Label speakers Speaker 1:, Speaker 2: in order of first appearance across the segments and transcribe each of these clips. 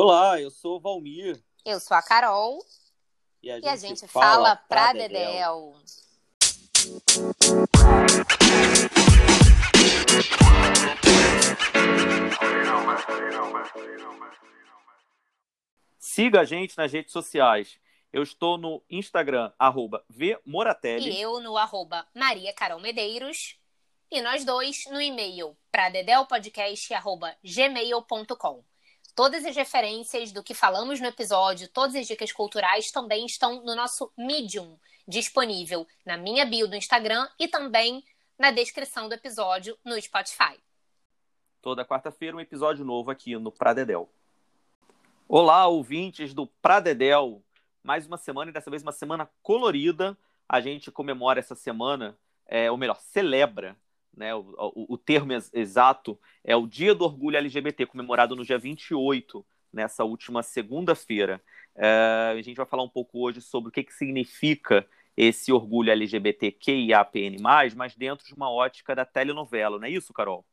Speaker 1: Olá, eu sou o Valmir.
Speaker 2: Eu sou a Carol.
Speaker 1: E a gente,
Speaker 2: e a gente fala, fala pra Dedéu. Dedéu.
Speaker 1: Siga a gente nas redes sociais. Eu estou no Instagram, arroba Vmoratelli.
Speaker 2: E eu no arroba Maria Carol Medeiros. E nós dois no e-mail para dedelpodcast.gmail.com. Todas as referências do que falamos no episódio, todas as dicas culturais também estão no nosso Medium, disponível na minha bio do Instagram e também na descrição do episódio no Spotify.
Speaker 1: Toda quarta-feira um episódio novo aqui no Pradedel. Olá, ouvintes do Pradedel. Mais uma semana e dessa vez uma semana colorida. A gente comemora essa semana, é, ou melhor, celebra né, o, o, o, termo exato é o Dia do Orgulho LGBT, comemorado no dia 28, nessa última segunda-feira. É, a gente vai falar um pouco hoje sobre o que, que significa esse orgulho LGBTQIAPN+, mas dentro de uma ótica da telenovela, não é isso, Carol?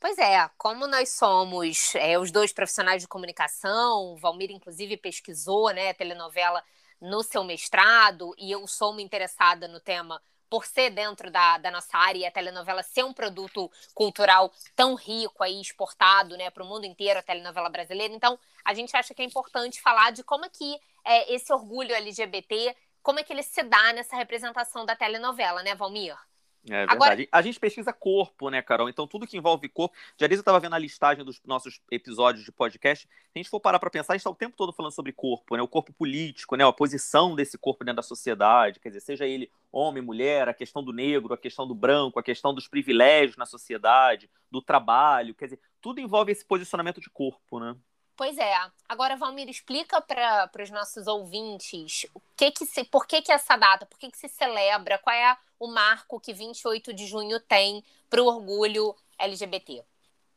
Speaker 2: Pois é, como nós somos é, os dois profissionais de comunicação, Valmir, inclusive, pesquisou né, a telenovela no seu mestrado, e eu sou uma interessada no tema por ser dentro da, da nossa área e a telenovela ser um produto cultural tão rico aí, exportado né, para o mundo inteiro, a telenovela brasileira. Então, a gente acha que é importante falar de como é que é, esse orgulho LGBT, como é que ele se dá nessa representação da telenovela, né, Valmir?
Speaker 1: É verdade. Agora... A gente pesquisa corpo, né, Carol? Então, tudo que envolve corpo. Eu estava vendo a listagem dos nossos episódios de podcast. Se a gente for parar para pensar, a gente está o tempo todo falando sobre corpo, né? O corpo político, né? A posição desse corpo dentro da sociedade. Quer dizer, seja ele homem, mulher, a questão do negro, a questão do branco, a questão dos privilégios na sociedade, do trabalho. Quer dizer, tudo envolve esse posicionamento de corpo, né?
Speaker 2: Pois é. Agora, Valmir, explica para os nossos ouvintes o que que se, por que, que essa data, por que, que se celebra, qual é o marco que 28 de junho tem para o orgulho LGBT.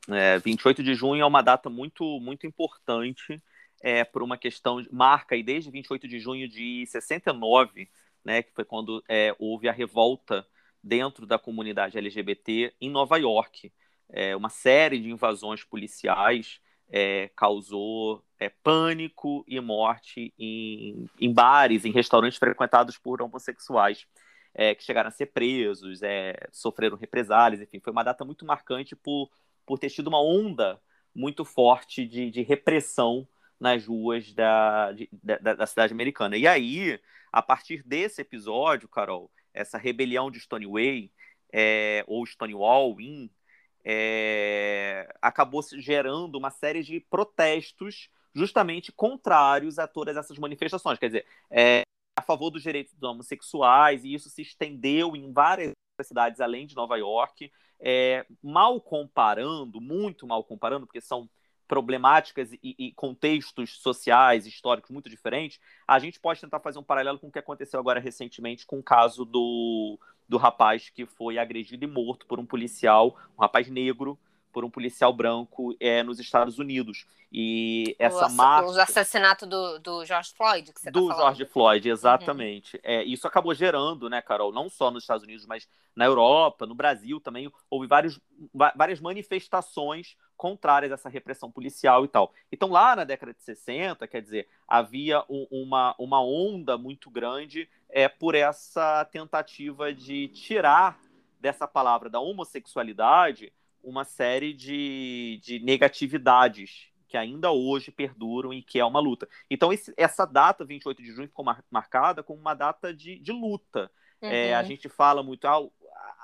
Speaker 1: É, 28 de junho é uma data muito, muito importante é, por uma questão, marca e desde 28 de junho de 69, né, que foi quando é, houve a revolta dentro da comunidade LGBT em Nova York. É, uma série de invasões policiais é, causou é, pânico e morte em, em, bares, em restaurantes frequentados por homossexuais, é, que chegaram a ser presos, é, sofreram represálias, enfim, foi uma data muito marcante por, por ter tido uma onda muito forte de, de repressão nas ruas da, de, da, da, cidade americana. E aí, a partir desse episódio, Carol, essa rebelião de Stonewall, é, ou Stonewall Inn, é, acabou gerando uma série de protestos justamente contrários a todas essas manifestações. Quer dizer, é, a favor dos direitos dos homossexuais, e isso se estendeu em várias cidades além de Nova York. É, mal comparando, muito mal comparando, porque são problemáticas e, e, contextos sociais, históricos muito diferentes, a gente pode tentar fazer um paralelo com o que aconteceu agora recentemente com o caso do, do rapaz que foi agredido e morto por um policial, um rapaz negro, por um policial branco é, nos Estados Unidos. E essa o, marcha...
Speaker 2: O assassinato do, do George Floyd, que você
Speaker 1: tá
Speaker 2: Do
Speaker 1: tá George Floyd, exatamente. Uhum. É, isso acabou gerando, né, Carol, não só nos Estados Unidos, mas na Europa, no Brasil também, houve vários, várias manifestações contrárias a essa repressão policial e tal. Então, lá na década de 60, quer dizer, havia um, uma, uma onda muito grande é, por essa tentativa de tirar dessa palavra da homossexualidade uma série de, de negatividades que ainda hoje perduram e que é uma luta. Então, esse, essa data, 28 de junho, ficou mar, marcada como uma data de, de luta. Uhum. É, a uhum. gente fala muito, ah,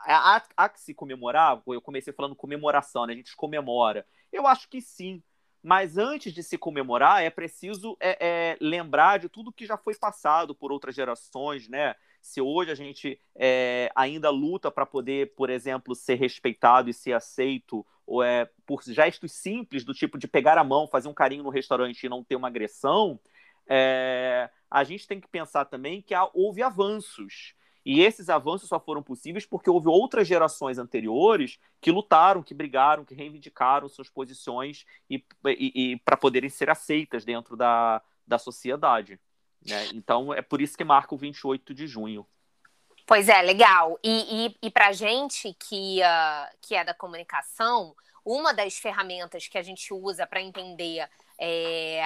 Speaker 1: há, há, que se comemorar, eu comecei falando comemoração, né? a gente comemora. Eu acho que sim, mas antes de se comemorar, é preciso é, é, lembrar de tudo que já foi passado por outras gerações, né? Se hoje a gente é, ainda luta para poder, por exemplo, ser respeitado e ser aceito, ou é por gestos simples do tipo de pegar a mão, fazer um carinho no restaurante e não ter uma agressão, é, a gente tem que pensar também que há, houve avanços. E esses avanços só foram possíveis porque houve outras gerações anteriores que lutaram, que brigaram, que reivindicaram suas posições e, e, e para poderem ser aceitas dentro da, da sociedade. Né? Então é por isso que marca o 28 de junho.
Speaker 2: Pois é, legal. E, e, e para gente que, uh, que é da comunicação, uma das ferramentas que a gente usa para entender é,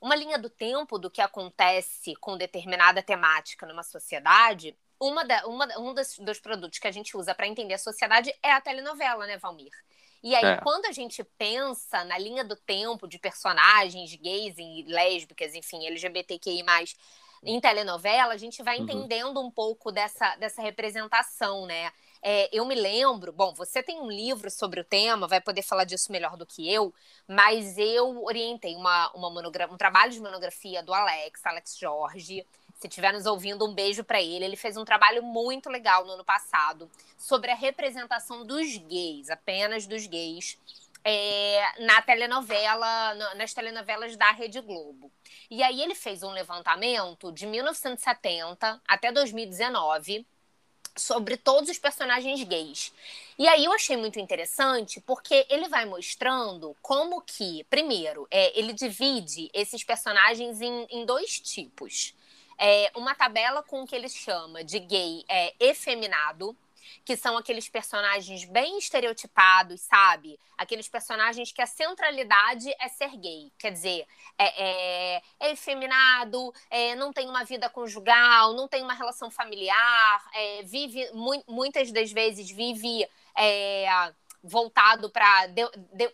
Speaker 2: uma linha do tempo do que acontece com determinada temática numa sociedade, uma, da, uma um dos, dos produtos que a gente usa para entender a sociedade é a telenovela, né, Valmir? E aí, é. quando a gente pensa na linha do tempo de personagens gays e lésbicas, enfim, LGBTQI, em telenovela, a gente vai uhum. entendendo um pouco dessa, dessa representação, né? É, eu me lembro, bom, você tem um livro sobre o tema, vai poder falar disso melhor do que eu, mas eu orientei uma, uma um trabalho de monografia do Alex, Alex Jorge. Se estiver nos ouvindo, um beijo para ele. Ele fez um trabalho muito legal no ano passado sobre a representação dos gays, apenas dos gays, é, na telenovela, nas telenovelas da Rede Globo. E aí ele fez um levantamento de 1970 até 2019 sobre todos os personagens gays. E aí eu achei muito interessante porque ele vai mostrando como que, primeiro, é, ele divide esses personagens em, em dois tipos. É, uma tabela com o que ele chama de gay é, efeminado, que são aqueles personagens bem estereotipados, sabe? Aqueles personagens que a centralidade é ser gay. Quer dizer, é, é, é efeminado, é, não tem uma vida conjugal, não tem uma relação familiar, é, vive, mu muitas das vezes vive é, voltado para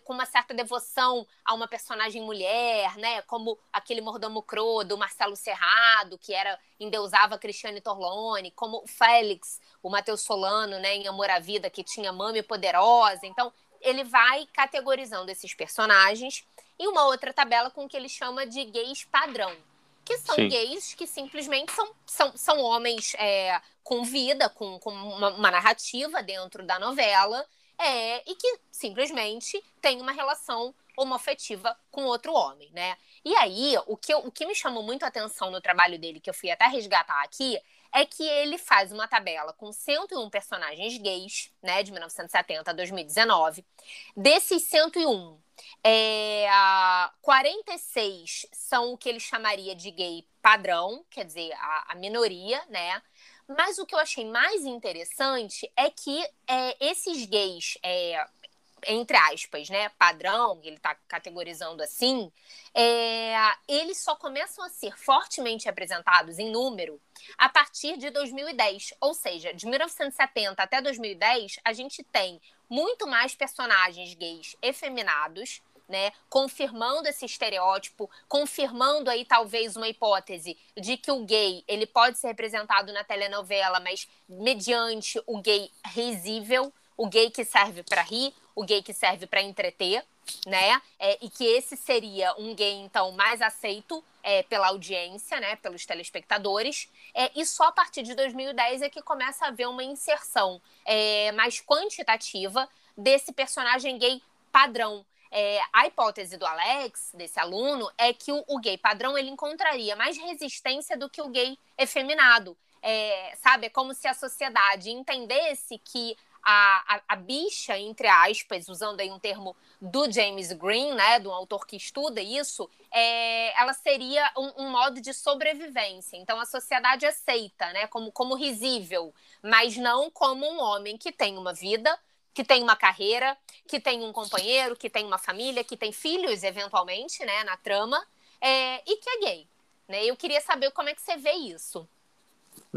Speaker 2: com uma certa devoção a uma personagem mulher, né? Como aquele mordomo cro do Marcelo Serrado, que era endeusava Cristiane Torlone, como o Félix, o Matheus Solano, né, em Amor à Vida, que tinha mame poderosa. Então, ele vai categorizando esses personagens e uma outra tabela com o que ele chama de gays padrão, que são Sim. gays que simplesmente são, são, são homens é, com vida, com, com uma, uma narrativa dentro da novela é, e que simplesmente tem uma relação homoafetiva com outro homem, né? E aí, o que, eu, o que me chamou muito a atenção no trabalho dele, que eu fui até resgatar aqui, é que ele faz uma tabela com 101 personagens gays, né, de 1970 a 2019. Desses 101, é, 46 são o que ele chamaria de gay padrão, quer dizer, a, a minoria, né? Mas o que eu achei mais interessante é que é, esses gays, é, entre aspas, né, padrão, ele está categorizando assim, é, eles só começam a ser fortemente representados em número a partir de 2010. Ou seja, de 1970 até 2010, a gente tem muito mais personagens gays efeminados né? Confirmando esse estereótipo, confirmando aí talvez uma hipótese de que o gay ele pode ser representado na telenovela, mas mediante o gay risível, o gay que serve para rir, o gay que serve para entreter, né? É, e que esse seria um gay então mais aceito é, pela audiência, né? Pelos telespectadores. É, e só a partir de 2010 é que começa a haver uma inserção é, mais quantitativa desse personagem gay padrão, é, a hipótese do Alex, desse aluno, é que o, o, gay padrão ele encontraria mais resistência do que o gay efeminado. É, sabe? É como se a sociedade entendesse que a, a, a, bicha, entre aspas, usando aí um termo do James Green, né, do autor que estuda isso, é, ela seria um, um, modo de sobrevivência. Então a sociedade aceita, né, como, como risível, mas não como um homem que tem uma vida, que tem uma carreira, que tem um companheiro, que tem uma família, que tem filhos, eventualmente, né, na trama, é, e que é gay. Né? Eu queria saber como é que você vê isso.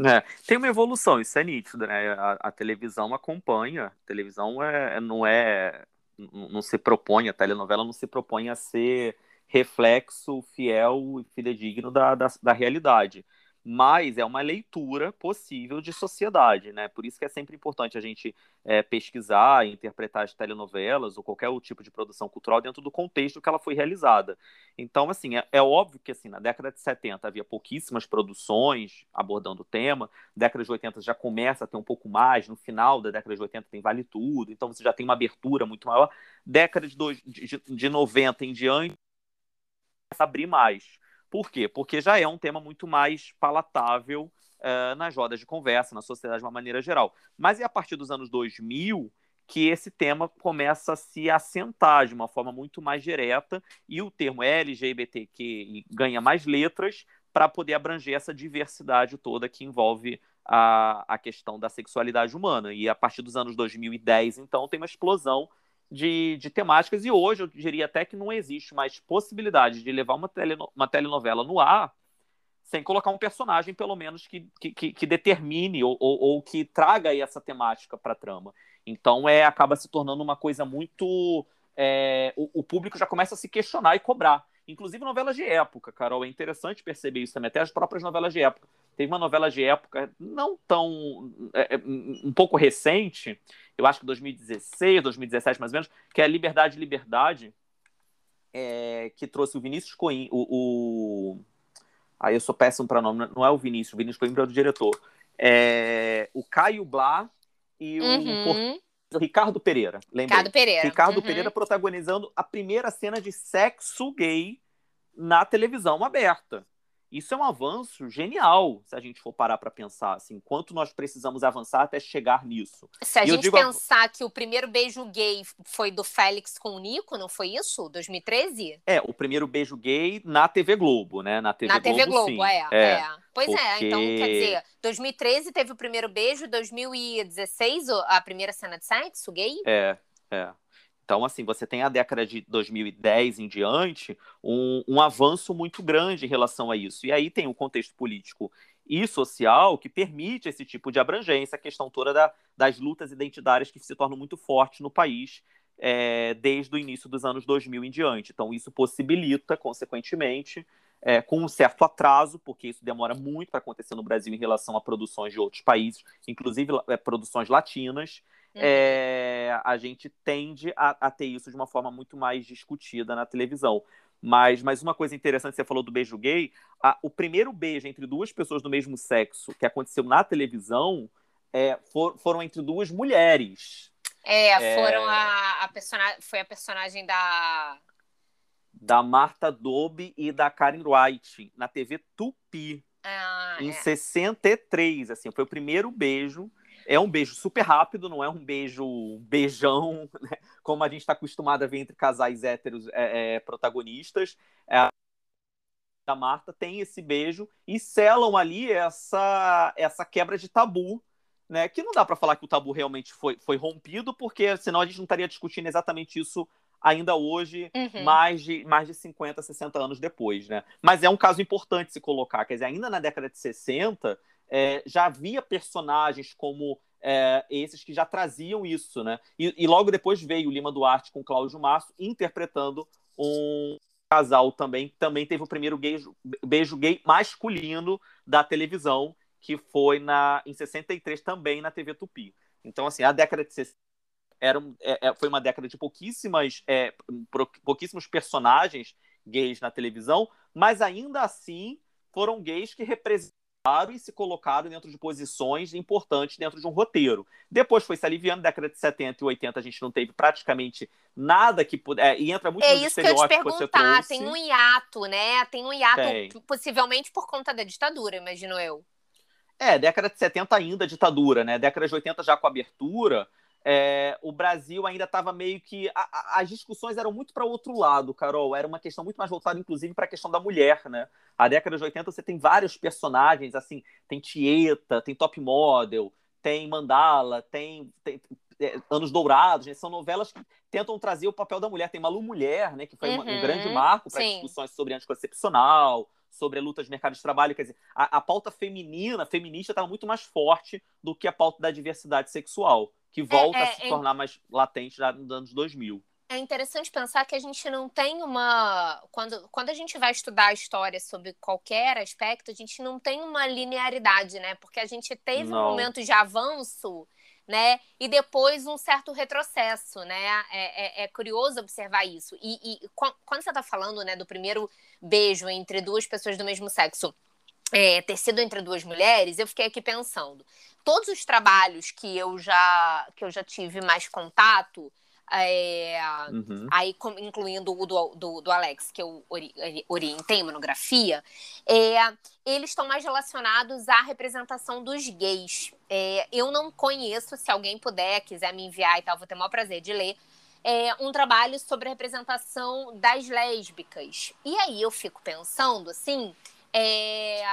Speaker 1: É, tem uma evolução, isso é nítido, né? A, a televisão acompanha, a televisão é, não é, não se propõe, a telenovela não se propõe a ser reflexo fiel e fidedigno da, da, da realidade mas é uma leitura possível de sociedade, né? Por isso que é sempre importante a gente é, pesquisar, interpretar as telenovelas ou qualquer outro tipo de produção cultural dentro do contexto que ela foi realizada. Então, assim, é, é óbvio que assim, na década de 70 havia pouquíssimas produções abordando o tema, década de 80 já começa a ter um pouco mais, no final da década de 80 tem Vale Tudo, então você já tem uma abertura muito maior. Década de, dois, de, de 90 em diante, começa a abrir mais. Por quê? Porque já é um tema muito mais palatável uh, nas rodas de conversa, na sociedade de uma maneira geral. Mas é a partir dos anos 2000 que esse tema começa a se assentar de uma forma muito mais direta e o termo LGBTQ ganha mais letras para poder abranger essa diversidade toda que envolve a, a questão da sexualidade humana. E a partir dos anos 2010, então, tem uma explosão de, de temáticas, e hoje eu diria até que não existe mais possibilidade de levar uma, tele, uma telenovela no ar sem colocar um personagem, pelo menos, que, que, que determine ou, ou, ou, que traga essa temática para a trama. Então, é acaba se tornando uma coisa muito. É, o, o, público já começa a se questionar e cobrar. Inclusive novelas de época, Carol. É interessante perceber isso também, até as próprias novelas de época. Teve uma novela de época não tão. É, é um pouco recente, eu acho que 2016, 2017 mais ou menos, que é Liberdade, Liberdade, é, que trouxe o Vinícius Coimbra. O, o... Aí eu sou péssimo para nome, não é o Vinícius, o Vinícius Coimbra é o diretor. É, o Caio Blá e o uhum. Ricardo Pereira. Lembrei.
Speaker 2: Ricardo Pereira.
Speaker 1: Ricardo uhum. Pereira protagonizando a primeira cena de sexo gay na televisão aberta. Isso é um avanço genial, se a gente for parar para pensar, assim, quanto nós precisamos avançar até chegar nisso.
Speaker 2: Se a e gente pensar que o primeiro beijo gay foi do Félix com o Nico, não foi isso? 2013?
Speaker 1: É, o primeiro beijo gay na TV Globo, né? Na TV
Speaker 2: na
Speaker 1: Globo,
Speaker 2: TV Globo,
Speaker 1: sim.
Speaker 2: É, é. é. Pois porque... é, então quer dizer, 2013 teve o primeiro beijo, 2016 a primeira cena de sexo gay?
Speaker 1: É, é. Então, assim, você tem a década de 2010 em diante um, um avanço muito grande em relação a isso. E aí tem o um contexto político e social que permite esse tipo de abrangência, a questão toda da, das lutas identitárias que se tornam muito fortes no país é, desde o início dos anos 2000 em diante. Então, isso possibilita, consequentemente, é, com um certo atraso, porque isso demora muito para acontecer no Brasil em relação a produções de outros países, inclusive é, produções latinas, Uhum. É, a gente tende a, a, ter isso de uma forma muito mais discutida na televisão. Mas, mas uma coisa interessante, você falou do beijo gay, a, o primeiro beijo entre duas pessoas do mesmo sexo que aconteceu na televisão é, for, foram entre duas mulheres.
Speaker 2: É, foram é... a, a personagem. Foi a personagem da.
Speaker 1: Da Marta Dobe e da Karen White, na TV Tupi.
Speaker 2: Ah,
Speaker 1: em
Speaker 2: é.
Speaker 1: 63, assim, foi o primeiro beijo é um beijo super rápido, não é um beijo beijão, né? como a gente está acostumado a ver entre casais héteros é, é, protagonistas. É, a Marta tem esse beijo e selam ali essa, essa quebra de tabu, né? Que não dá para falar que o tabu realmente foi, foi rompido, porque senão a gente não estaria discutindo exatamente isso ainda hoje, uhum. mais, de, mais de 50, 60 anos depois, né? Mas é um caso importante se colocar, quer dizer, ainda na década de 60, é, já havia personagens como é, esses que já traziam isso, né? E, e, logo depois veio o Lima Duarte com Cláudio Masso interpretando um casal também, que também teve o primeiro beijo, beijo gay masculino da televisão, que foi na, em 63 também na TV Tupi. Então, assim, a década de 60 era, é, é, foi uma década de pouquíssimas, é, pouquíssimos personagens gays na televisão, mas ainda assim foram gays que representaram e se colocaram dentro de posições importantes dentro de um roteiro. Depois foi se aliviando, década de 70 e 80 a gente não teve praticamente nada que pudesse. É, e entra muito
Speaker 2: é no isso que eu te perguntar, tem um hiato, né? Tem um hiato, tem. possivelmente por conta da ditadura, imagino eu.
Speaker 1: É, década de 70 ainda ditadura, né? Década de 80 já com abertura é, o Brasil ainda estava meio que. A, a, as discussões eram muito para outro lado, Carol. Era uma questão muito mais voltada, inclusive, para a questão da mulher, né? A década de 80 você tem vários personagens, assim, tem Tieta, tem Top Model, tem Mandala, tem, tem é, Anos Dourados, né? São novelas que tentam trazer o papel da mulher. Tem Malu Mulher, né? Que foi uhum, um grande marco para discussões sobre anticoncepcional, sobre a luta de mercado de trabalho. Quer dizer, a, a pauta feminina, feminista, estava muito mais forte do que a pauta da diversidade sexual que volta é, é, a se é... tornar mais latente nos anos 2000.
Speaker 2: É interessante pensar que a gente não tem uma. Quando, quando a gente vai estudar a história sobre qualquer aspecto, a gente não tem uma linearidade, né? Porque a gente teve não. um momento de avanço, né? E depois um certo retrocesso, né? É, é, é curioso observar isso. E, e quando você está falando né, do primeiro beijo entre duas pessoas do mesmo sexo, é, ter sido entre duas mulheres, eu fiquei aqui pensando todos os trabalhos que eu já que eu já tive mais contato, é, uhum. aí incluindo o do, do, do, Alex, que eu orientei em monografia, é, eles estão mais relacionados à representação dos gays. É, eu não conheço, se alguém puder, quiser me enviar e tal, vou ter o maior prazer de ler, um trabalho sobre a representação das lésbicas. E aí eu fico pensando, assim, é,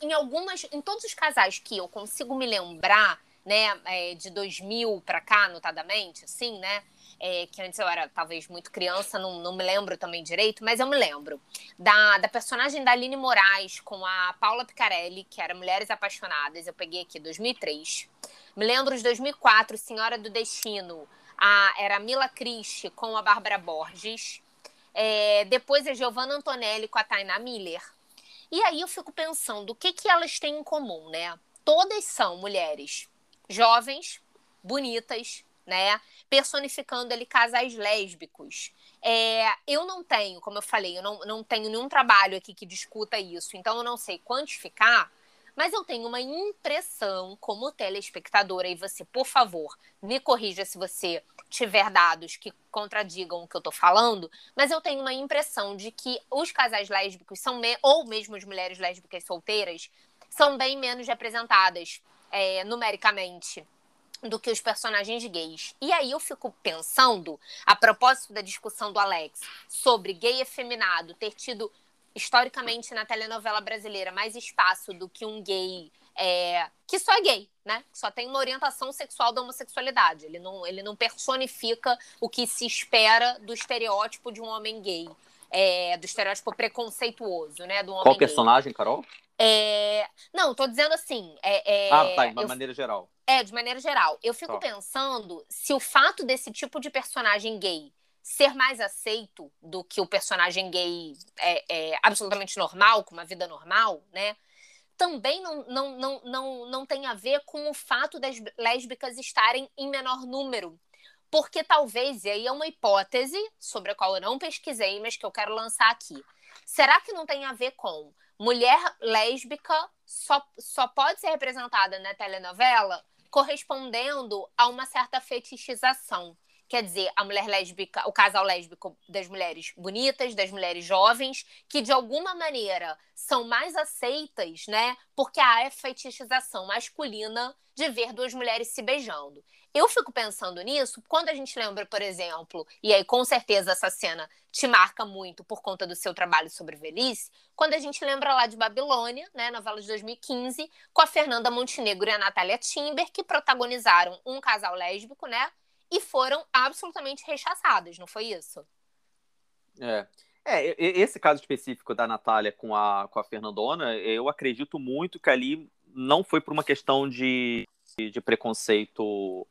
Speaker 2: em algumas, em todos os casais que eu consigo me lembrar né, é, de 2000 para cá, notadamente, assim, né, é, que antes eu era talvez muito criança, não, não me lembro também direito, mas eu me lembro da, da personagem da Aline Moraes com a Paula Picarelli, que era Mulheres Apaixonadas, eu peguei aqui 2003. Me lembro de 2004, Senhora do Destino, a, era a Mila Christie com a Bárbara Borges. É, depois a Giovanna Antonelli com a Tainá Miller. E aí eu fico pensando, o que, que elas têm em comum, né? Todas são mulheres jovens, bonitas, né? Personificando ali casais lésbicos. É, eu não tenho, como eu falei, eu não, não tenho nenhum trabalho aqui que discuta isso, então eu não sei quantificar, mas eu tenho uma impressão como telespectadora, e você, por favor, me corrija se você tiver dados que contradigam o que eu tô falando, mas eu tenho uma impressão de que os casais lésbicos são, me... ou mesmo as mulheres lésbicas solteiras, são bem menos representadas é, numericamente do que os personagens gays. E aí eu fico pensando, a propósito da discussão do Alex sobre gay efeminado ter tido historicamente na telenovela brasileira mais espaço do que um gay é, que só é gay, né? Só tem uma orientação sexual da homossexualidade. Ele não, ele não personifica o que se espera do estereótipo de um homem gay. É, do estereótipo preconceituoso, né? Do homem
Speaker 1: Qual personagem, Carol?
Speaker 2: É... Não, tô dizendo assim. É,
Speaker 1: é... Ah, tá, de uma eu... maneira geral.
Speaker 2: É, de maneira geral. Eu fico tá. pensando se o fato desse tipo de personagem gay ser mais aceito do que o personagem gay é, é absolutamente normal, com uma vida normal, né? Também não, não, não, não, não tem a ver com o fato das lésbicas estarem em menor número. Porque talvez, e aí é uma hipótese sobre a qual eu não pesquisei, mas que eu quero lançar aqui. Será que não tem a ver com mulher lésbica só, só pode ser representada na telenovela correspondendo a uma certa fetichização? Quer dizer, a mulher lésbica, o casal lésbico das mulheres bonitas, das mulheres jovens, que de alguma maneira são mais aceitas, né? Porque há a fetichização masculina de ver duas mulheres se beijando. Eu fico pensando nisso quando a gente lembra, por exemplo, e aí com certeza essa cena te marca muito por conta do seu trabalho sobre velhice, quando a gente lembra lá de Babilônia, né, novela de 2015, com a Fernanda Montenegro e a Natália Timber, que protagonizaram um casal lésbico, né, e foram absolutamente rechaçadas, não foi isso?
Speaker 1: É. É, esse caso específico da Natália com a, com a Fernandona, eu acredito muito que ali não foi por uma questão de, de preconceito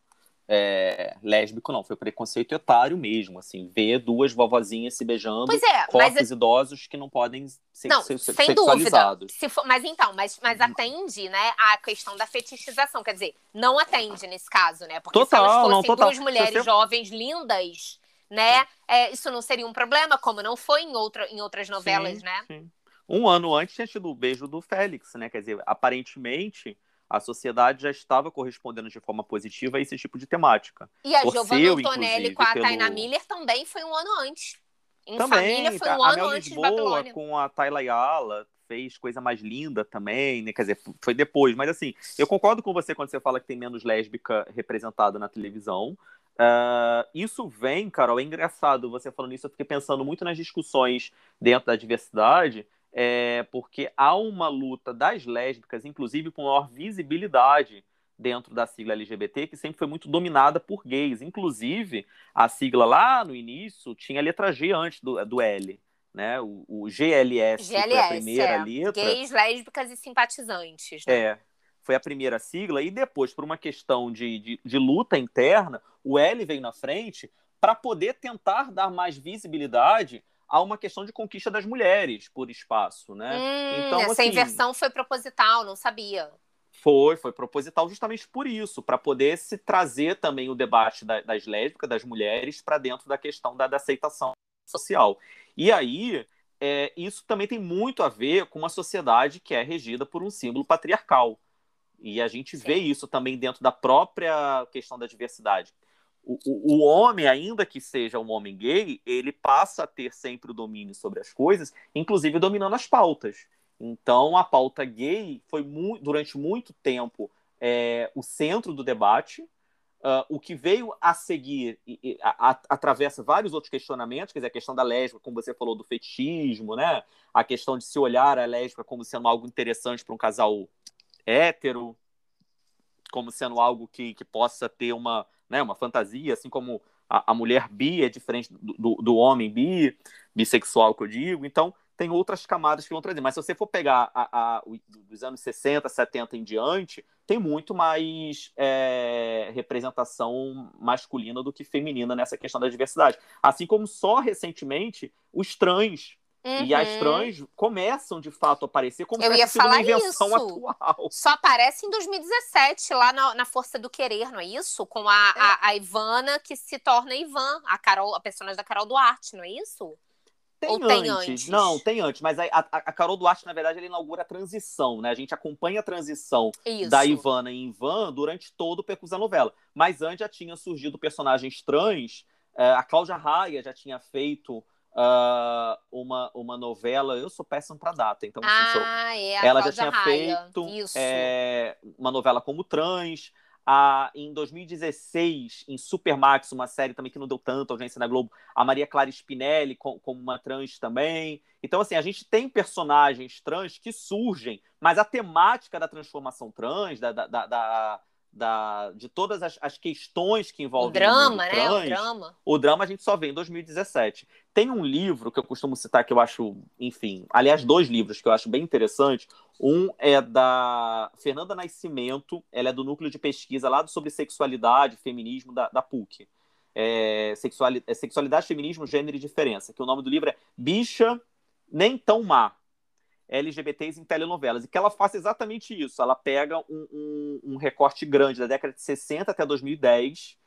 Speaker 1: é, lésbico, não. Foi preconceito etário mesmo, assim. Ver duas vovozinhas se beijando, pois é, corpos mas... idosos que não podem ser,
Speaker 2: não, sem sexualizados. Dúvida. For... Mas então, mas, mas atende, né, a questão da fetichização. Quer dizer, não atende nesse caso, né? Porque total, se elas fossem não, total. duas mulheres você... jovens lindas, né, é, isso não seria um problema, como não foi em, outra, em outras novelas, sim, né? Sim.
Speaker 1: Um ano antes tinha tido o beijo do Félix, né? Quer dizer, aparentemente a sociedade já estava correspondendo de forma positiva a esse tipo de temática.
Speaker 2: E a Giovanna Antonelli com a pelo... Tayna Miller também foi um ano antes. Em também, família foi um a, ano a antes Lisboa, de Babilônia.
Speaker 1: com a Tayla Yala fez coisa mais linda também, né? Quer dizer, foi depois. Mas assim, eu concordo com você quando você fala que tem menos lésbica representada na televisão. Uh, isso vem, Carol, é engraçado você falando isso. Eu fiquei pensando muito nas discussões dentro da diversidade, é, porque há uma luta das lésbicas, inclusive com maior visibilidade dentro da sigla LGBT, que sempre foi muito dominada por gays. Inclusive, a sigla lá no início tinha a letra G antes do, do L. Né? O, o GLS, GLS foi a primeira é. letra.
Speaker 2: Gays, lésbicas e simpatizantes. Né?
Speaker 1: É, foi a primeira sigla, e depois, por uma questão de, de, de luta interna, o L veio na frente para poder tentar dar mais visibilidade a uma questão de conquista das mulheres por espaço, né?
Speaker 2: Hum, então, essa assim, inversão foi proposital, não sabia.
Speaker 1: Foi, foi proposital justamente por isso, para poder se trazer também o debate da, das lésbicas, das mulheres, para dentro da questão da, da, aceitação social. E aí, é, isso também tem muito a ver com uma sociedade que é regida por um símbolo patriarcal. E a gente Sim. vê isso também dentro da própria questão da diversidade o, o, homem, ainda que seja um homem gay, ele passa a ter sempre o domínio sobre as coisas, inclusive dominando as pautas. Então, a pauta gay foi mu durante muito tempo é, o centro do debate. Uh, o que veio a seguir e, e, a, a, atravessa vários outros questionamentos, quer dizer, a questão da lésbica, como você falou, do fetichismo, né? A questão de se olhar a lésbica como sendo algo interessante para um casal hétero, como sendo algo que, que possa ter uma, né, uma fantasia, assim como a, a mulher bi é diferente do, do, do, homem bi, bissexual que eu digo. Então, tem outras camadas que vão trazer. Mas se você for pegar a, a, dos anos 60, 70 em diante, tem muito mais é, representação masculina do que feminina nessa questão da diversidade. Assim como só recentemente os trans Uhum. E as trans começam, de fato, a aparecer como
Speaker 2: Eu se fosse uma
Speaker 1: invenção isso. atual.
Speaker 2: Só aparece em 2017, lá na, na, Força do Querer, não é isso? Com a, é. a, a, Ivana, que se torna Ivan, a, Carol, a personagem da Carol Duarte, não é isso?
Speaker 1: Tem, Ou antes. tem antes? Não, tem antes. Mas a, a, a, Carol Duarte, na verdade, ela inaugura a transição, né? A gente acompanha a transição Isso. da Ivana em Ivan durante todo o percurso da novela. Mas antes já tinha surgido personagens trans. É, a Cláudia Raia já tinha feito uh, uma, uma novela. Eu sou péssimo para data, então
Speaker 2: assim,
Speaker 1: ah,
Speaker 2: é,
Speaker 1: ela já tinha Raia. feito é, uma novela como Trans. Ah, em 2016, em Supermax, uma série também que não deu tanta audiência na Globo, a Maria Clara Spinelli como com uma trans também. Então, assim, a gente tem personagens trans que surgem, mas a temática da transformação trans, da, da, da, da, de todas as, as, questões que envolvem
Speaker 2: o drama, o trans, né? O drama.
Speaker 1: O drama a gente só vê em 2017. Tem um livro que eu costumo citar que eu acho, enfim, aliás, dois livros que eu acho bem interessantes. Um é da Fernanda Nascimento, ela é do núcleo de pesquisa lá sobre sexualidade, feminismo da, da PUC. É, sexualidade, é sexualidade, feminismo, gênero e diferença. Que o nome do livro é Bicha Nem Tão Má, LGBTs em telenovelas, e que ela faça exatamente isso. Ela pega um, um, um, recorte grande da década de 60 até 2010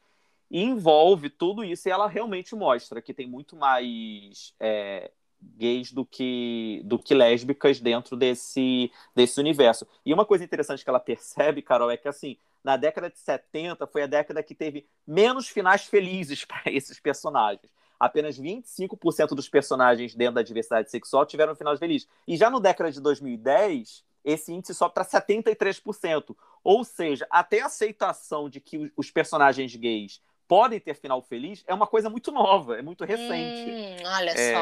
Speaker 1: e envolve tudo isso, e ela realmente mostra que tem muito mais é, gays do que, do que lésbicas dentro desse, desse universo. E uma coisa interessante que ela percebe, Carol, é que assim, na década de 70 foi a década que teve menos finais felizes para esses personagens apenas 25% dos personagens dentro da diversidade sexual tiveram um final feliz. E já no década de 2010, esse índice sobe para 73%. Ou seja, até a aceitação de que os personagens gays podem ter final feliz é uma coisa muito nova, é muito recente.
Speaker 2: Hum, olha
Speaker 1: é,
Speaker 2: só.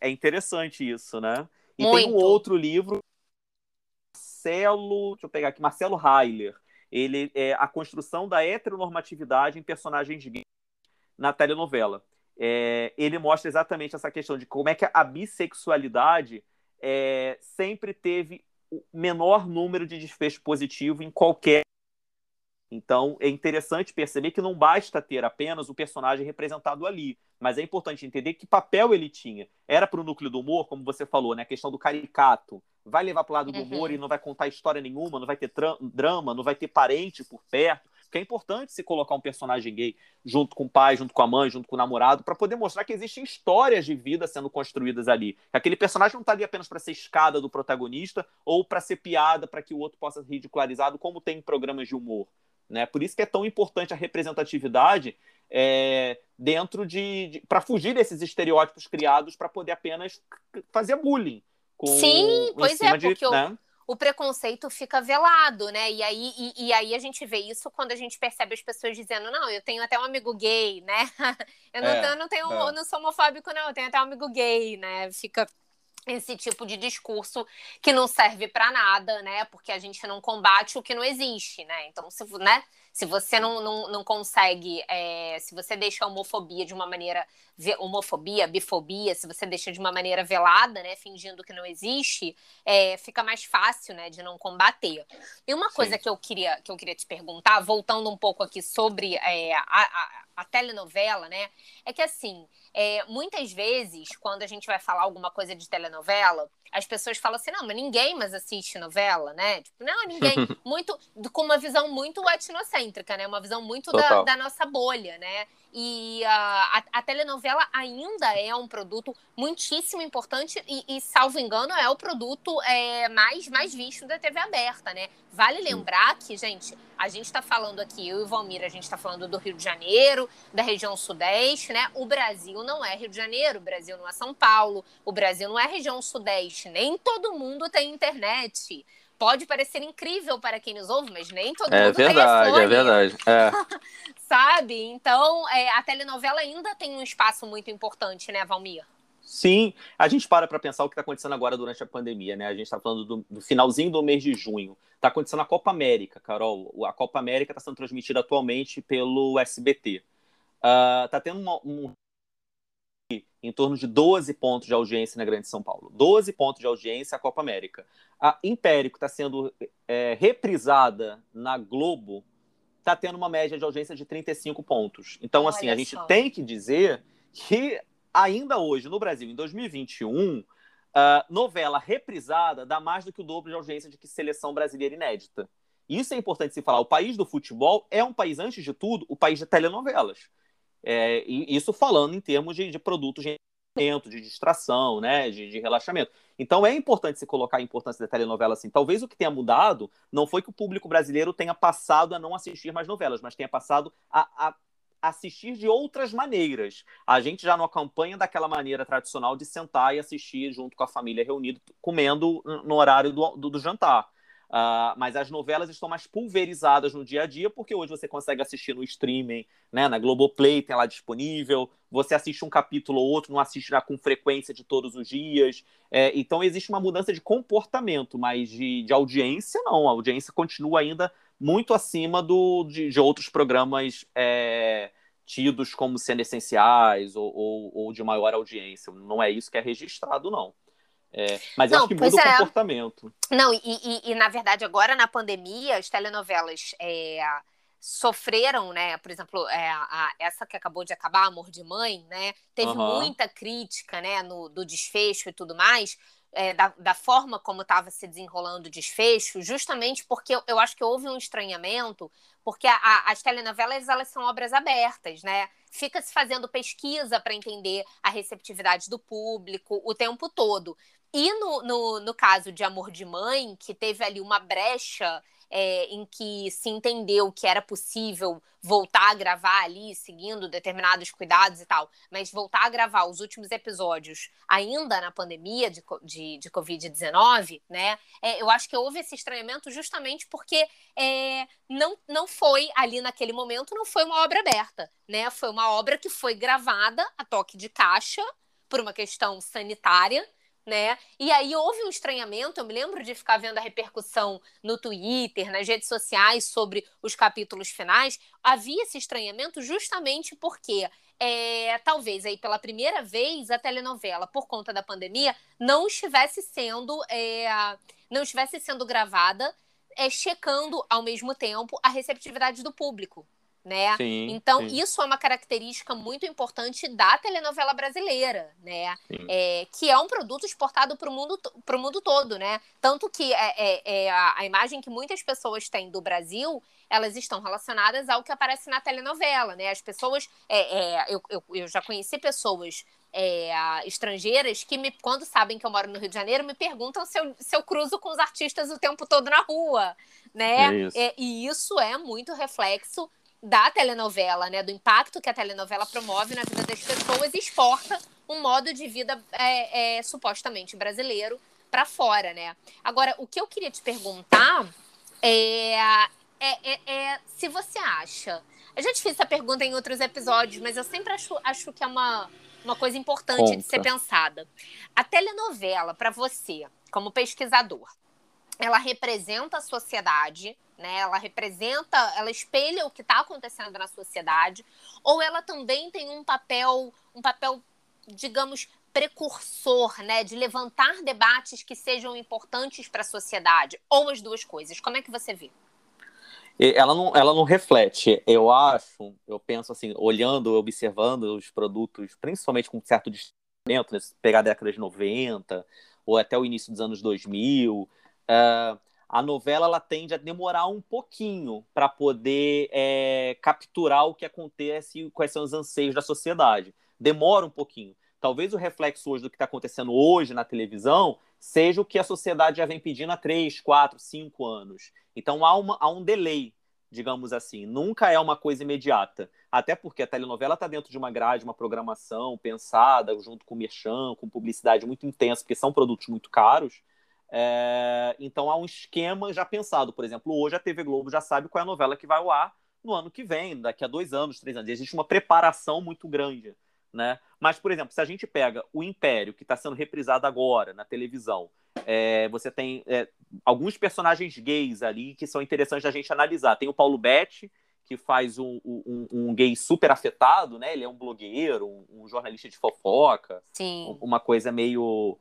Speaker 1: É interessante isso, né? E muito. tem um outro livro, Marcelo, deixa eu pegar aqui, Marcelo Heiler. Ele é a construção da heteronormatividade em personagens gays na telenovela é, ele mostra exatamente essa questão de como é que a bissexualidade é, sempre teve o menor número de desfecho positivo em qualquer. Então, é interessante perceber que não basta ter apenas o personagem representado ali, mas é importante entender que papel ele tinha. Era para o núcleo do humor, como você falou, né? a questão do caricato. Vai levar para o lado do humor uhum. e não vai contar história nenhuma, não vai ter drama, não vai ter parente por perto porque é importante se colocar um personagem gay junto com o pai, junto com a mãe, junto com o namorado, para poder mostrar que existem histórias de vida sendo construídas ali. Aquele personagem não está ali apenas para ser escada do protagonista ou para ser piada para que o outro possa ser ridicularizado, como tem em programas de humor. Né? Por isso que é tão importante a representatividade é, dentro de, de para fugir desses estereótipos criados para poder apenas fazer bullying. Com,
Speaker 2: Sim, pois é, porque de, né? O preconceito fica velado, né? E aí, e, e, aí a gente vê isso quando a gente percebe as pessoas dizendo, não, eu tenho até um amigo gay, né? eu não, é, eu não tenho, é. não sou homofóbico, não, eu tenho até um amigo gay, né? Fica esse tipo de discurso que não serve para nada, né? Porque a gente não combate o que não existe, né? Então, se, né? Se você não, não, não consegue, é, se você deixa a homofobia de uma maneira, homofobia, bifobia, se você deixa de uma maneira velada, né, fingindo que não existe, é, fica mais fácil, né, de não combater. E uma Sim. coisa que eu queria que eu queria te perguntar, voltando um pouco aqui sobre é, a, a, a telenovela, né, é que assim, é, muitas vezes, quando a gente vai falar alguma coisa de telenovela, as pessoas falam assim, não, mas ninguém mais assiste novela, né? Tipo, não, ninguém. muito, com uma visão muito etnocêntrica, né? Uma visão muito da, da, nossa bolha, né? E uh, a, a, telenovela ainda é um produto muitíssimo importante e, e salvo engano, é o produto é, mais, mais visto da TV aberta, né? Vale lembrar que, gente, a gente está falando aqui, eu e o Valmir, a gente está falando do Rio de Janeiro, da região sudeste, né? O Brasil não é Rio de Janeiro, o Brasil não é São Paulo, o Brasil não é região sudeste, nem todo mundo tem internet pode parecer incrível para quem nos ouve, mas nem todo
Speaker 1: é
Speaker 2: mundo
Speaker 1: verdade, tem É verdade, é verdade.
Speaker 2: Sabe? Então, é, a telenovela ainda tem um espaço muito importante, né, Valmir?
Speaker 1: Sim, a gente para para pensar o que está acontecendo agora durante a pandemia, né? A gente está falando do, do, finalzinho do mês de junho. Está acontecendo a Copa América, Carol. A Copa América está sendo transmitida atualmente pelo SBT. Está uh, tendo uma, um em torno de 12 pontos de audiência na Grande São Paulo. 12 pontos de audiência a Copa América. A Impérico está sendo é, reprisada na Globo, está tendo uma média de audiência de 35 pontos. Então, Olha assim, a gente tem que dizer que ainda hoje, no Brasil, em 2021, uh, novela reprisada dá mais do que o dobro de audiência de que seleção brasileira inédita. Isso é importante se falar. O país do futebol é um país, antes de tudo, o país de telenovelas. É, isso falando em termos de, de produtos de de distração, né, de, de, relaxamento. Então é importante se colocar a importância da telenovela assim. Talvez o que tenha mudado não foi que o público brasileiro tenha passado a não assistir mais novelas, mas tenha passado a, a assistir de outras maneiras. A gente já não acompanha daquela maneira tradicional de sentar e assistir junto com a família reunida, comendo no horário do, do, do jantar. Uh, mas as novelas estão mais pulverizadas no dia a dia, porque hoje você consegue assistir no streaming, né? Na Globoplay tem lá disponível. Você assiste um capítulo ou outro, não assiste já com frequência de todos os dias. É, então existe uma mudança de comportamento, mas de, de audiência, não. A audiência continua ainda muito acima do, de, de outros programas é, tidos como sendo essenciais ou, ou, ou, de maior audiência. Não é isso que é registrado, não. É, mas não, acho que muda o é. comportamento.
Speaker 2: Não, e, e, e, na verdade, agora na pandemia, as telenovelas é, sofreram, né? Por exemplo, é, a, essa que acabou de acabar, Amor de Mãe, né? Teve uhum. muita crítica, né? No, do desfecho e tudo mais é, da, da, forma como estava se desenrolando o desfecho, justamente porque eu, eu acho que houve um estranhamento, porque a, a, as telenovelas elas são obras abertas, né? Fica se fazendo pesquisa para entender a receptividade do público o tempo todo. E no, no, no caso de Amor de Mãe, que teve ali uma brecha é, em que se entendeu que era possível voltar a gravar ali, seguindo determinados cuidados e tal, mas voltar a gravar os últimos episódios ainda na pandemia de, de, de Covid-19, né? É, eu acho que houve esse estranhamento justamente porque é, não, não foi ali naquele momento, não foi uma obra aberta, né? Foi uma obra que foi gravada a toque de caixa por uma questão sanitária né? E aí houve um estranhamento, eu me lembro de ficar vendo a repercussão no Twitter, nas redes sociais sobre os capítulos finais. Havia esse estranhamento justamente porque é, talvez aí pela primeira vez a telenovela, por conta da pandemia, não estivesse sendo é, não estivesse sendo gravada, é, checando ao mesmo tempo a receptividade do público né? Sim, então, sim. isso é uma característica muito importante da telenovela brasileira, né? É, que é um produto exportado para o mundo, mundo todo, né? Tanto que é, é, é a, a, imagem que muitas pessoas têm do Brasil, elas estão relacionadas ao que aparece na telenovela, né? As pessoas... É, é, eu, eu, eu já conheci pessoas estrangeiras que, me, quando sabem que eu moro no Rio de Janeiro, me perguntam se eu, se eu cruzo com os artistas o tempo todo na rua, né? Isso. E isso é muito reflexo da telenovela, né? Do impacto que a telenovela promove na vida das pessoas e exporta um modo de vida é, é, supostamente brasileiro para fora, né? Agora, o que eu queria te perguntar é, é, é, é, se você acha. Eu já te fiz essa pergunta em outros episódios, mas eu sempre acho, acho que é uma, uma coisa importante Conta. de ser pensada. A telenovela, para você, como pesquisador, ela representa a sociedade né? Ela representa, ela espelha o que está acontecendo na sociedade, ou ela também tem um papel, um papel, digamos, precursor, né, de levantar debates que sejam importantes para a sociedade, ou as duas coisas. Como é que você vê?
Speaker 1: Ela não, ela não reflete. Eu acho, eu penso assim, olhando, observando os produtos, principalmente com certo discernimento, né, pegar a década de 90 ou até o início dos anos 2000, uh, a novela ela tende a demorar um pouquinho para poder é, capturar o que acontece e quais são os anseios da sociedade. Demora um pouquinho. Talvez o reflexo hoje do que está acontecendo hoje na televisão seja o que a sociedade já vem pedindo há três, quatro, cinco anos. Então há, uma, há um delay, digamos assim. Nunca é uma coisa imediata. Até porque a telenovela está dentro de uma grade, uma programação pensada, junto com o merchan, com publicidade muito intensa, porque são produtos muito caros. É, então há um esquema já pensado. Por exemplo, hoje a TV Globo já sabe qual é a novela que vai ao ar no ano que vem, daqui a dois anos, três anos. Existe uma preparação muito grande né? Mas, por exemplo, se a gente pega o Império, que está sendo reprisado agora na televisão, é, você tem é, alguns personagens gays ali que são interessantes da gente analisar. Tem o Paulo Betti, que faz um, um, um, gay super afetado, né? Ele é um blogueiro, um, um jornalista de fofoca.
Speaker 2: Sim.
Speaker 1: Uma coisa meio.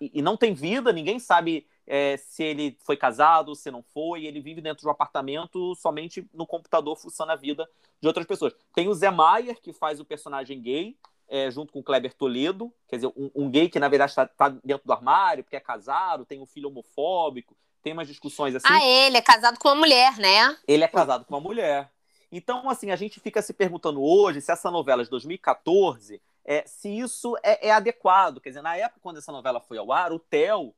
Speaker 1: E não tem vida, ninguém sabe é, se ele foi casado, se não foi. Ele vive dentro de um apartamento somente no computador, fuçando a vida de outras pessoas. Tem o Zé Maier, que faz o personagem gay, é, junto com o Kleber Toledo, quer dizer, um, um gay que na verdade está tá dentro do armário, porque é casado, tem um filho homofóbico, tem umas discussões assim.
Speaker 2: Ah, ele é casado com uma mulher, né?
Speaker 1: Ele é casado com uma mulher. Então, assim, a gente fica se perguntando hoje se essa novela de 2014, é, se isso é, é adequado. Quer dizer, na época, quando essa novela foi ao ar, o Theo,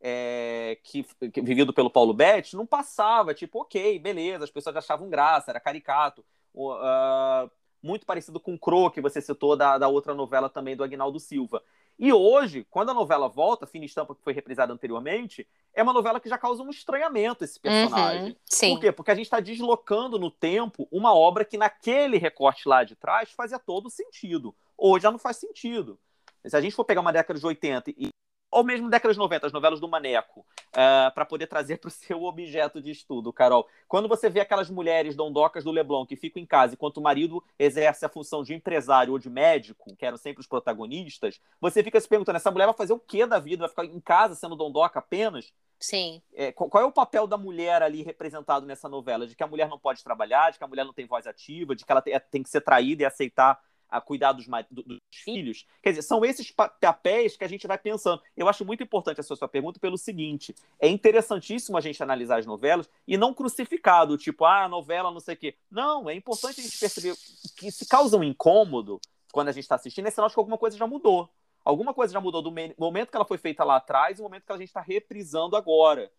Speaker 1: é, que, que, vivido pelo Paulo Betti, não passava, tipo, ok, beleza, as pessoas achavam graça, era caricato. Uh, muito parecido com o Cro, que você citou da, da outra novela também do Agnaldo Silva. E hoje, quando a novela volta, Fina Estampa, que foi reprisada anteriormente, é uma novela que já causa um estranhamento esse personagem. Uhum,
Speaker 2: sim.
Speaker 1: Por quê? Porque a gente está deslocando no tempo uma obra que naquele recorte lá de trás fazia todo sentido. Hoje já não faz sentido. Se a gente for pegar uma década de 80 e ou mesmo década de 90, as novelas do Maneco, uh, eh, para poder trazer para o seu objeto de estudo, Carol. Quando você vê aquelas mulheres dondocas do Leblon que ficam em casa enquanto o marido exerce a função de empresário ou de médico, que eram sempre os protagonistas, você fica se perguntando: essa mulher vai fazer o que da vida? Vai ficar em casa sendo dondoca apenas?
Speaker 2: Sim.
Speaker 1: É, qual é o papel da mulher ali representado nessa novela? De que a mulher não pode trabalhar, de que a mulher não tem voz ativa, de que ela tem, tem que ser traída e aceitar a cuidar dos, dos, filhos. Quer dizer, são esses papéis que a gente vai pensando. Eu acho muito importante essa sua pergunta pelo seguinte: é interessantíssimo a gente analisar as novelas e não crucificado, tipo, ah, a novela não sei o quê. Não, é importante a gente perceber que se causa um incômodo quando a gente está assistindo, é sinal de que alguma coisa já mudou. Alguma coisa já mudou do momento que ela foi feita lá atrás e o momento que a gente está reprisando agora.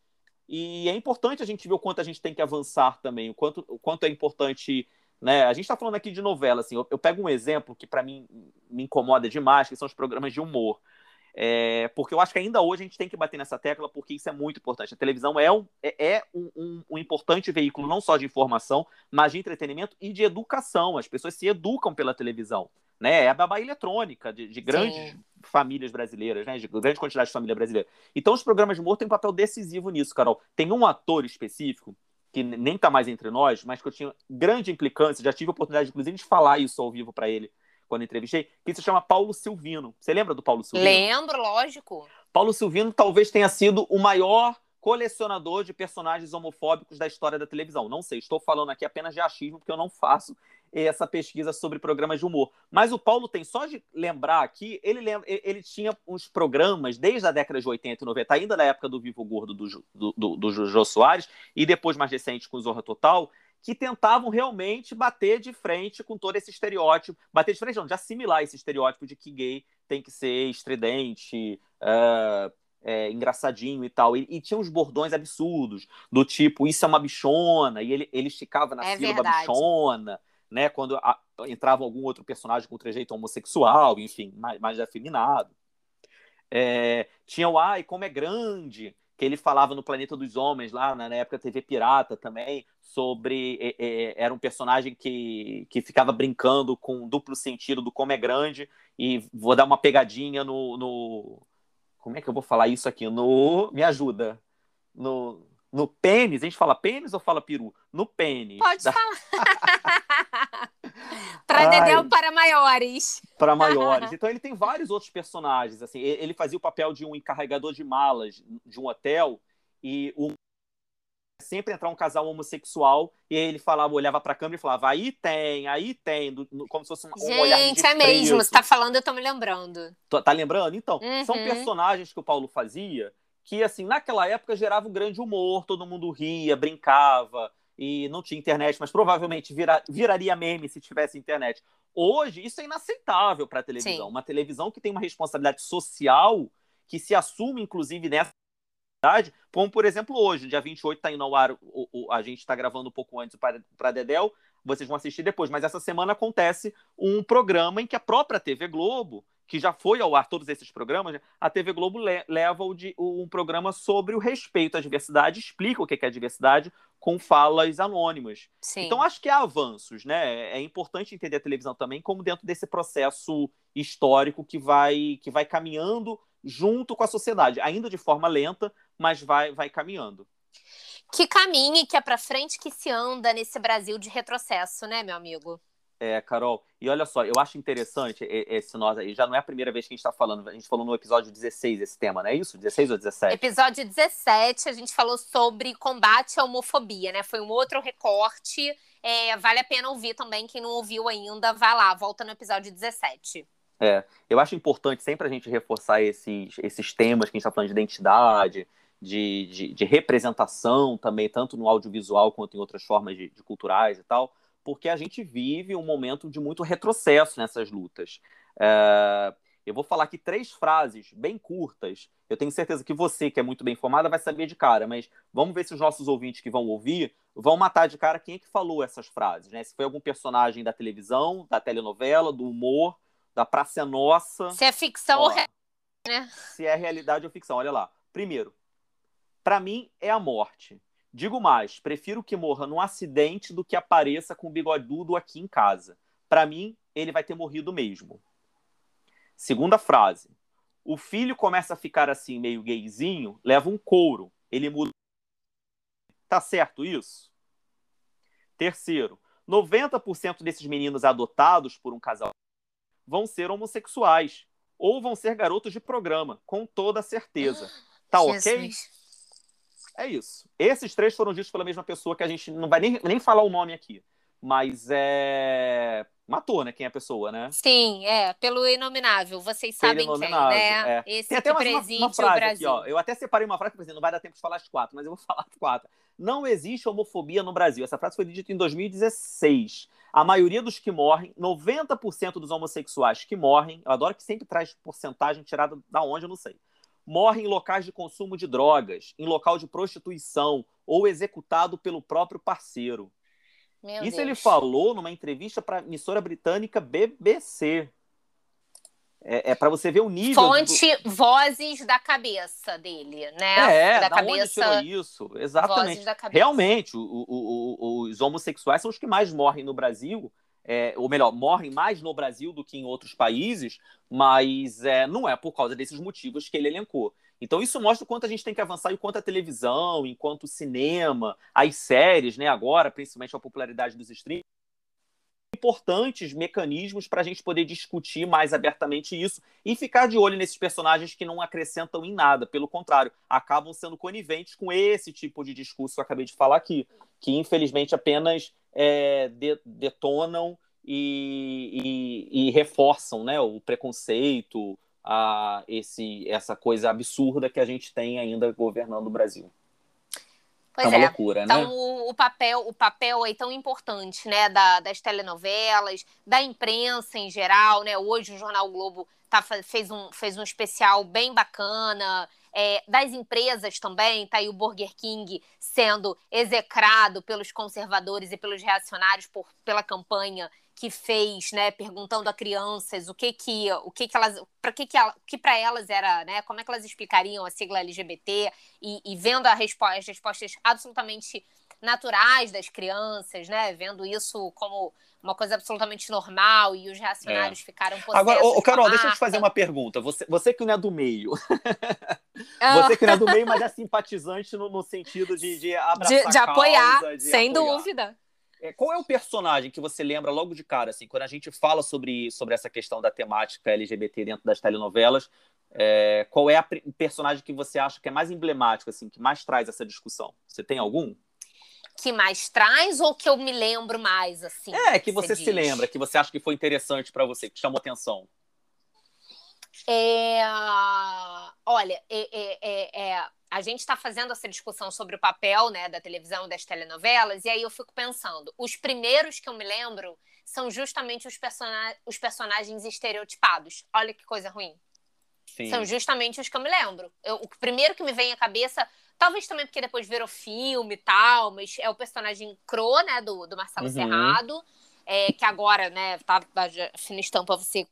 Speaker 1: E é importante a gente ver o quanto a gente tem que avançar também, o quanto, o quanto é importante né? A gente está falando aqui de novela, assim, eu, eu pego um exemplo que para mim me incomoda demais, que são os programas de humor. É, porque eu acho que ainda hoje a gente tem que bater nessa tecla, porque isso é muito importante. A televisão é um, é, é um, um, um, importante veículo não só de informação, mas de entretenimento e de educação. As pessoas se educam pela televisão. Né? É a babá eletrônica de, de grandes Sim. famílias brasileiras, né? de grande quantidade de família brasileira. Então, os programas de humor têm um papel decisivo nisso, Carol. Tem um ator específico que nem está mais entre nós, mas que eu tinha grande implicância, já tive a oportunidade, inclusive, de falar isso ao vivo para ele quando entrevistei, que se chama Paulo Silvino. Você lembra do Paulo Silvino?
Speaker 2: Lembro, lógico.
Speaker 1: Paulo Silvino talvez tenha sido o maior colecionador de personagens homofóbicos da história da televisão. Não sei, estou falando aqui apenas de achismo, porque eu não faço essa pesquisa sobre programas de humor. Mas o Paulo tem, só de lembrar aqui, ele, lembra, ele tinha uns programas desde a década de 80 e 90, ainda na época do Vivo Gordo do, do, do, do Jô Soares, e depois mais recente com o Zorra Total, que tentavam realmente bater de frente com todo esse estereótipo, bater de frente não, de assimilar esse estereótipo de que gay tem que ser estridente, uh, é, engraçadinho e tal. E, e, tinha uns bordões absurdos, do tipo, isso é uma bichona, e ele, ele esticava na é sílaba verdade. bichona né? Quando a, entrava algum outro personagem com trejeito homossexual, enfim, mais, mais afeminado. É, tinha o Ai, como é grande, que ele falava no Planeta dos Homens, lá na época TV Pirata também, sobre. É, é, era um personagem que, que ficava brincando com duplo sentido do como é grande, e vou dar uma pegadinha no. no como é que eu vou falar isso aqui? No. Me ajuda. No, no pênis, a gente fala pênis ou fala peru? No pênis.
Speaker 2: Pode da... falar. para Dedéu para maiores.
Speaker 1: Para maiores. Então ele tem vários outros personagens. Assim, ele fazia o papel de um encarregador de malas de um hotel e um sempre entrar um casal homossexual e ele falava, olhava para a câmera e falava, aí tem, aí tem, do, no, como se fosse um,
Speaker 2: Gente,
Speaker 1: um olhar
Speaker 2: Gente, é mesmo, você tá falando, eu tô me lembrando.
Speaker 1: Tá, tá lembrando? Então, uhum. são personagens que o Paulo fazia que, assim, naquela época gerava um grande humor, todo mundo ria, brincava, e não tinha internet, mas provavelmente vira, viraria meme se tivesse internet. Hoje, isso é inaceitável para a televisão. Sim. Uma televisão que tem uma responsabilidade social, que se assume, inclusive, nessa como, por exemplo, hoje, dia 28 está indo ao ar, o, o, a gente está gravando um pouco antes para Dedel, vocês vão assistir depois, mas essa semana acontece um programa em que a própria TV Globo que já foi ao ar todos esses programas, a TV Globo le leva o de, um programa sobre o respeito à diversidade, explica o que é diversidade com falas anônimas. Sim. Então, acho que há avanços, né? É importante entender a televisão também como dentro desse processo histórico que vai, que vai caminhando junto com a sociedade, ainda de forma lenta, mas vai, vai caminhando.
Speaker 2: Que caminhe, que é para frente que se anda nesse Brasil de retrocesso, né, meu amigo?
Speaker 1: É, Carol, e olha só, eu acho interessante esse nós aí, já não é a primeira vez que a gente está falando, a gente falou no episódio 16 esse tema, não é isso? 16 ou 17?
Speaker 2: Episódio 17, a gente falou sobre combate à homofobia, né? Foi um outro recorte, é, vale a pena ouvir também, quem não ouviu ainda, vai lá, volta no episódio 17.
Speaker 1: É, eu acho importante sempre a gente reforçar esses, esses temas que a gente está falando de identidade, de, de, de, representação também, tanto no audiovisual quanto em outras formas de, de culturais e tal, porque a gente vive um momento de muito retrocesso nessas lutas. É, eu vou falar aqui três frases bem curtas. Eu tenho certeza que você, que é muito bem informada, vai saber de cara, mas vamos ver se os nossos ouvintes que vão ouvir vão matar de cara quem é que falou essas frases, né? Se foi algum personagem da televisão, da telenovela, do humor, da Praça Nossa.
Speaker 2: Se é ficção ou realidade, né?
Speaker 1: Se é realidade ou ficção, olha lá. Primeiro, para mim é a morte. Digo mais, prefiro que morra num acidente do que apareça com o bigodudo aqui em casa. Para mim, ele vai ter morrido mesmo. Segunda frase. O filho começa a ficar assim, meio gayzinho, leva um couro. Ele muda. Tá certo isso? Terceiro, 90% desses meninos adotados por um casal vão ser homossexuais ou vão ser garotos de programa, com toda certeza. Tá Jesus. ok? É isso. Esses três foram ditos pela mesma pessoa que a gente não vai nem, nem falar o nome aqui. Mas é. Matou, né? Quem é a pessoa, né?
Speaker 2: Sim, é. Pelo inominável. Vocês sabem quem, né? É. Esse Tem até uma, uma frase Brasil.
Speaker 1: Aqui, ó. Eu até separei uma frase, porque não vai dar tempo de falar as quatro, mas eu vou falar as quatro. Não existe homofobia no Brasil. Essa frase foi dita em 2016. A maioria dos que morrem, 90% dos homossexuais que morrem, eu adoro que sempre traz porcentagem tirada da onde, eu não sei morre em locais de consumo de drogas, em local de prostituição ou executado pelo próprio parceiro. Meu Isso Deus. ele falou numa entrevista para a emissora britânica BBC. É, é para você ver o nível.
Speaker 2: Fonte do... vozes da cabeça dele, né?
Speaker 1: É, da, da cabeça. Onde tirou isso? Exatamente. Realmente, o, o, o, os homossexuais são os que mais morrem no Brasil é, ou melhor, morrem mais no Brasil do que em outros países, mas é, não é por causa desses motivos que ele elencou. Então isso mostra o quanto a gente tem que avançar, e quanto a televisão, enquanto o cinema, as séries, né, agora, principalmente a popularidade dos streams, importantes mecanismos para a gente poder discutir mais abertamente isso e ficar de olho nesses personagens que não acrescentam em nada, pelo contrário, acabam sendo coniventes com esse tipo de discurso que eu acabei de falar aqui, que infelizmente apenas é, de, detonam e, e, e, reforçam né, o preconceito, a esse, essa coisa absurda que a gente tem ainda governando o Brasil.
Speaker 2: Pois é uma é. loucura, então, né? Então, o papel, o papel é tão importante, né, da, das telenovelas, da imprensa em geral, né? Hoje o Jornal Globo tá, fez, um, fez um especial bem bacana, é, das empresas também, tá aí o Burger King sendo execrado pelos conservadores e pelos reacionários por, pela campanha que fez, né, perguntando a crianças o que que o que que elas para que que, ela, que para elas era, né, como é que elas explicariam a sigla LGBT e, e vendo as respostas absolutamente naturais das crianças, né, vendo isso como uma coisa absolutamente normal e os reacionários é. ficaram possessos.
Speaker 1: Agora, ô, Carol, deixa eu te fazer uma pergunta. Você, você que não é do meio. Ah. você que não é do meio, mas é simpatizante no, no sentido de, de abraçar
Speaker 2: De, de apoiar, causa, de sem apoiar. dúvida.
Speaker 1: É, qual é o personagem que você lembra logo de cara, assim, quando a gente fala sobre, sobre essa questão da temática LGBT dentro das telenovelas? É, qual é o personagem que você acha que é mais emblemático, assim, que mais traz essa discussão? Você tem algum?
Speaker 2: que mais traz ou que eu me lembro mais, assim?
Speaker 1: É, que você, se lembra, que você acha que foi interessante para você, que chamou atenção.
Speaker 2: É, olha, é, é, é, é a gente está fazendo essa discussão sobre o papel né, da televisão das telenovelas, e aí eu fico pensando, os primeiros que eu me lembro são justamente os, os personagens estereotipados. Olha que coisa ruim. Sim. São justamente os que eu me lembro. Eu, o primeiro que me vem à cabeça Talvez também porque depois virou filme e tal, mas é o personagem Cro, né, do, do Marcelo uhum. Serrado, é, que agora, né, tá, tá fina estampa você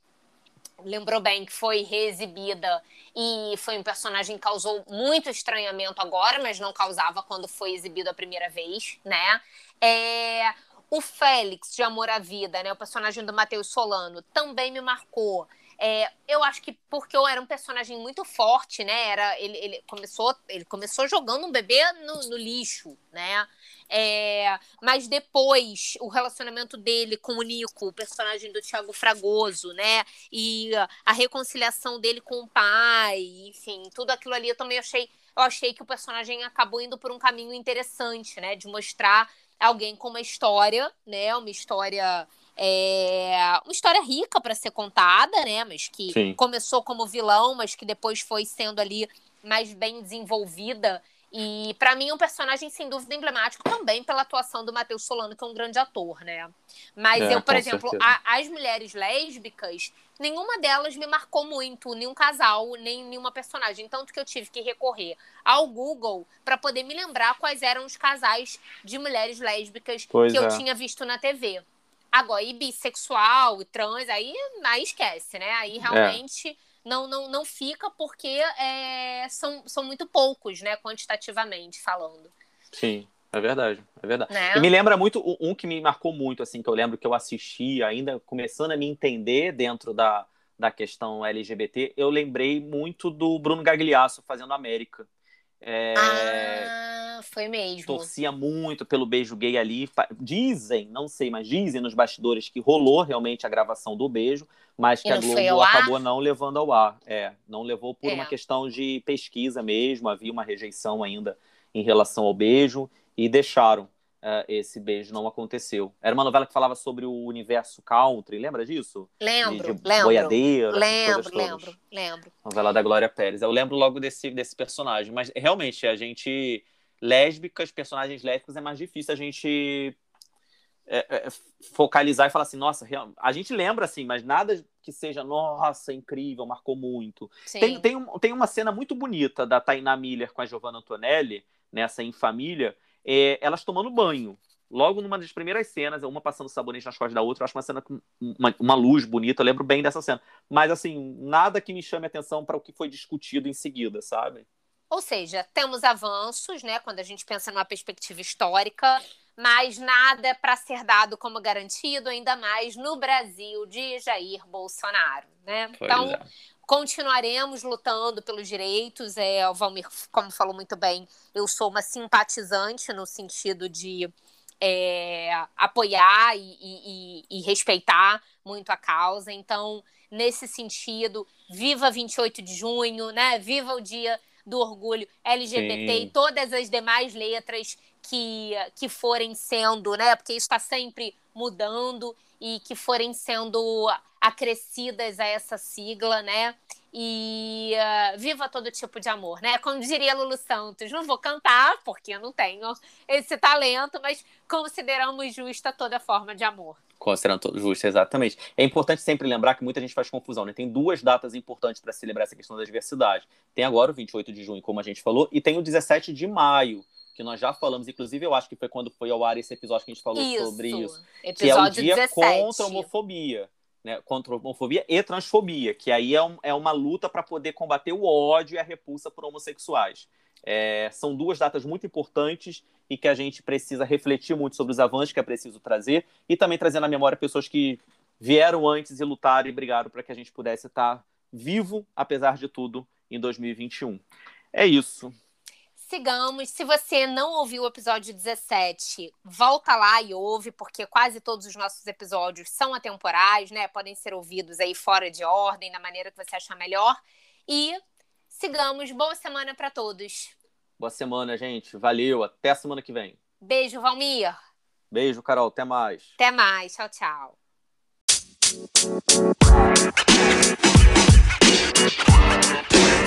Speaker 2: lembrou bem que foi reexibida e foi um personagem que causou muito estranhamento agora, mas não causava quando foi exibido a primeira vez, né? É, o Félix de Amor à Vida, né, o personagem do Matheus Solano, também me marcou. É, eu acho que porque eu era um personagem muito forte, né? Era, ele, ele, começou, ele começou jogando um bebê no, no lixo, né? É, mas depois, o relacionamento dele com o Nico, o personagem do Thiago Fragoso, né? E a reconciliação dele com o pai, enfim, tudo aquilo ali eu também achei. Eu achei que o personagem acabou indo por um caminho interessante, né? De mostrar alguém com uma história, né? Uma história é uma história rica para ser contada, né? Mas que Sim. começou como vilão, mas que depois foi sendo ali mais bem desenvolvida. E para mim um personagem sem dúvida emblemático também pela atuação do Matheus Solano, que é um grande ator, né? Mas é, eu, por exemplo, a, as mulheres lésbicas, nenhuma delas me marcou muito, nenhum casal, nem nenhuma personagem, tanto que eu tive que recorrer ao Google para poder me lembrar quais eram os casais de mulheres lésbicas pois que é. eu tinha visto na TV. Agora, e bissexual e trans, aí, aí esquece, né? Aí é. realmente é. não, não, não fica porque é, são, são muito poucos, né? Quantitativamente falando.
Speaker 1: Sim, é verdade, é verdade. Né? E me lembra muito, um que me marcou muito, assim, que eu lembro que eu assisti ainda, começando a me entender dentro da, da questão LGBT, eu lembrei muito do Bruno Gagliasso fazendo América.
Speaker 2: É... Ah foi mesmo.
Speaker 1: Torcia muito pelo beijo gay ali. Dizem, não sei, mas dizem nos bastidores que rolou realmente a gravação do beijo, mas que a Globo acabou não levando ao ar. É, não levou por é. uma questão de pesquisa mesmo, havia uma rejeição ainda em relação ao beijo e deixaram. Uh, esse beijo não aconteceu. Era uma novela que falava sobre o universo country, lembra disso?
Speaker 2: Lembro, de, de lembro.
Speaker 1: Boiadeira,
Speaker 2: lembro, lembro, lembro.
Speaker 1: Novela da Glória Pérez. Eu lembro logo desse, desse personagem, mas realmente a gente lésbicas, personagens lésbicas, é mais difícil a gente é, é, focalizar e falar assim, nossa, a gente lembra assim, mas nada que seja, nossa, incrível, marcou muito. Tem, tem, tem uma cena muito bonita da Tainá Miller com a Giovanna Antonelli, nessa em família, é, elas tomando banho. Logo numa das primeiras cenas, uma passando sabonete nas costas da outra, eu acho uma cena com uma, uma luz bonita, eu lembro bem dessa cena. Mas, assim, nada que me chame atenção para o que foi discutido em seguida, sabe?
Speaker 2: Ou seja, temos avanços, né, quando a gente pensa numa perspectiva histórica, mas nada para ser dado como garantido, ainda mais no Brasil de Jair Bolsonaro, né? Pois então, é. Continuaremos lutando pelos direitos. É, o Valmir, como falou muito bem, eu sou uma simpatizante no sentido de é, apoiar e, e, e respeitar muito a causa. Então, nesse sentido, viva 28 de junho, né? Viva o dia do orgulho LGBT Sim. e todas as demais letras que, que forem sendo, né? Porque isso está sempre mudando e que forem sendo acrescidas a essa sigla, né? E uh, viva todo tipo de amor, né? Como diria Lulu Santos, não vou cantar porque eu não tenho esse talento, mas consideramos justa toda forma de amor.
Speaker 1: Considerando justo, exatamente. É importante sempre lembrar que muita gente faz confusão, né? Tem duas datas importantes para celebrar essa questão da diversidade. Tem agora o 28 de junho, como a gente falou, e tem o 17 de maio, que nós já falamos, inclusive eu acho que foi quando foi ao ar esse episódio que a gente falou isso. sobre isso. Episódio que é o dia 17. contra a homofobia. Né, contra a homofobia e transfobia, que aí é, um, é uma luta para poder combater o ódio e a repulsa por homossexuais. É, são duas datas muito importantes e que a gente precisa refletir muito sobre os avanços que é preciso trazer e também trazer na memória pessoas que vieram antes e lutaram e brigaram para que a gente pudesse estar vivo, apesar de tudo, em 2021. É isso.
Speaker 2: Sigamos. Se você não ouviu o episódio 17, volta lá e ouve, porque quase todos os nossos episódios são atemporais, né? Podem ser ouvidos aí fora de ordem, da maneira que você achar melhor. E sigamos. Boa semana para todos.
Speaker 1: Boa semana, gente. Valeu. Até a semana que vem.
Speaker 2: Beijo, Valmir.
Speaker 1: Beijo, Carol. Até mais.
Speaker 2: Até mais. Tchau, tchau. Man. You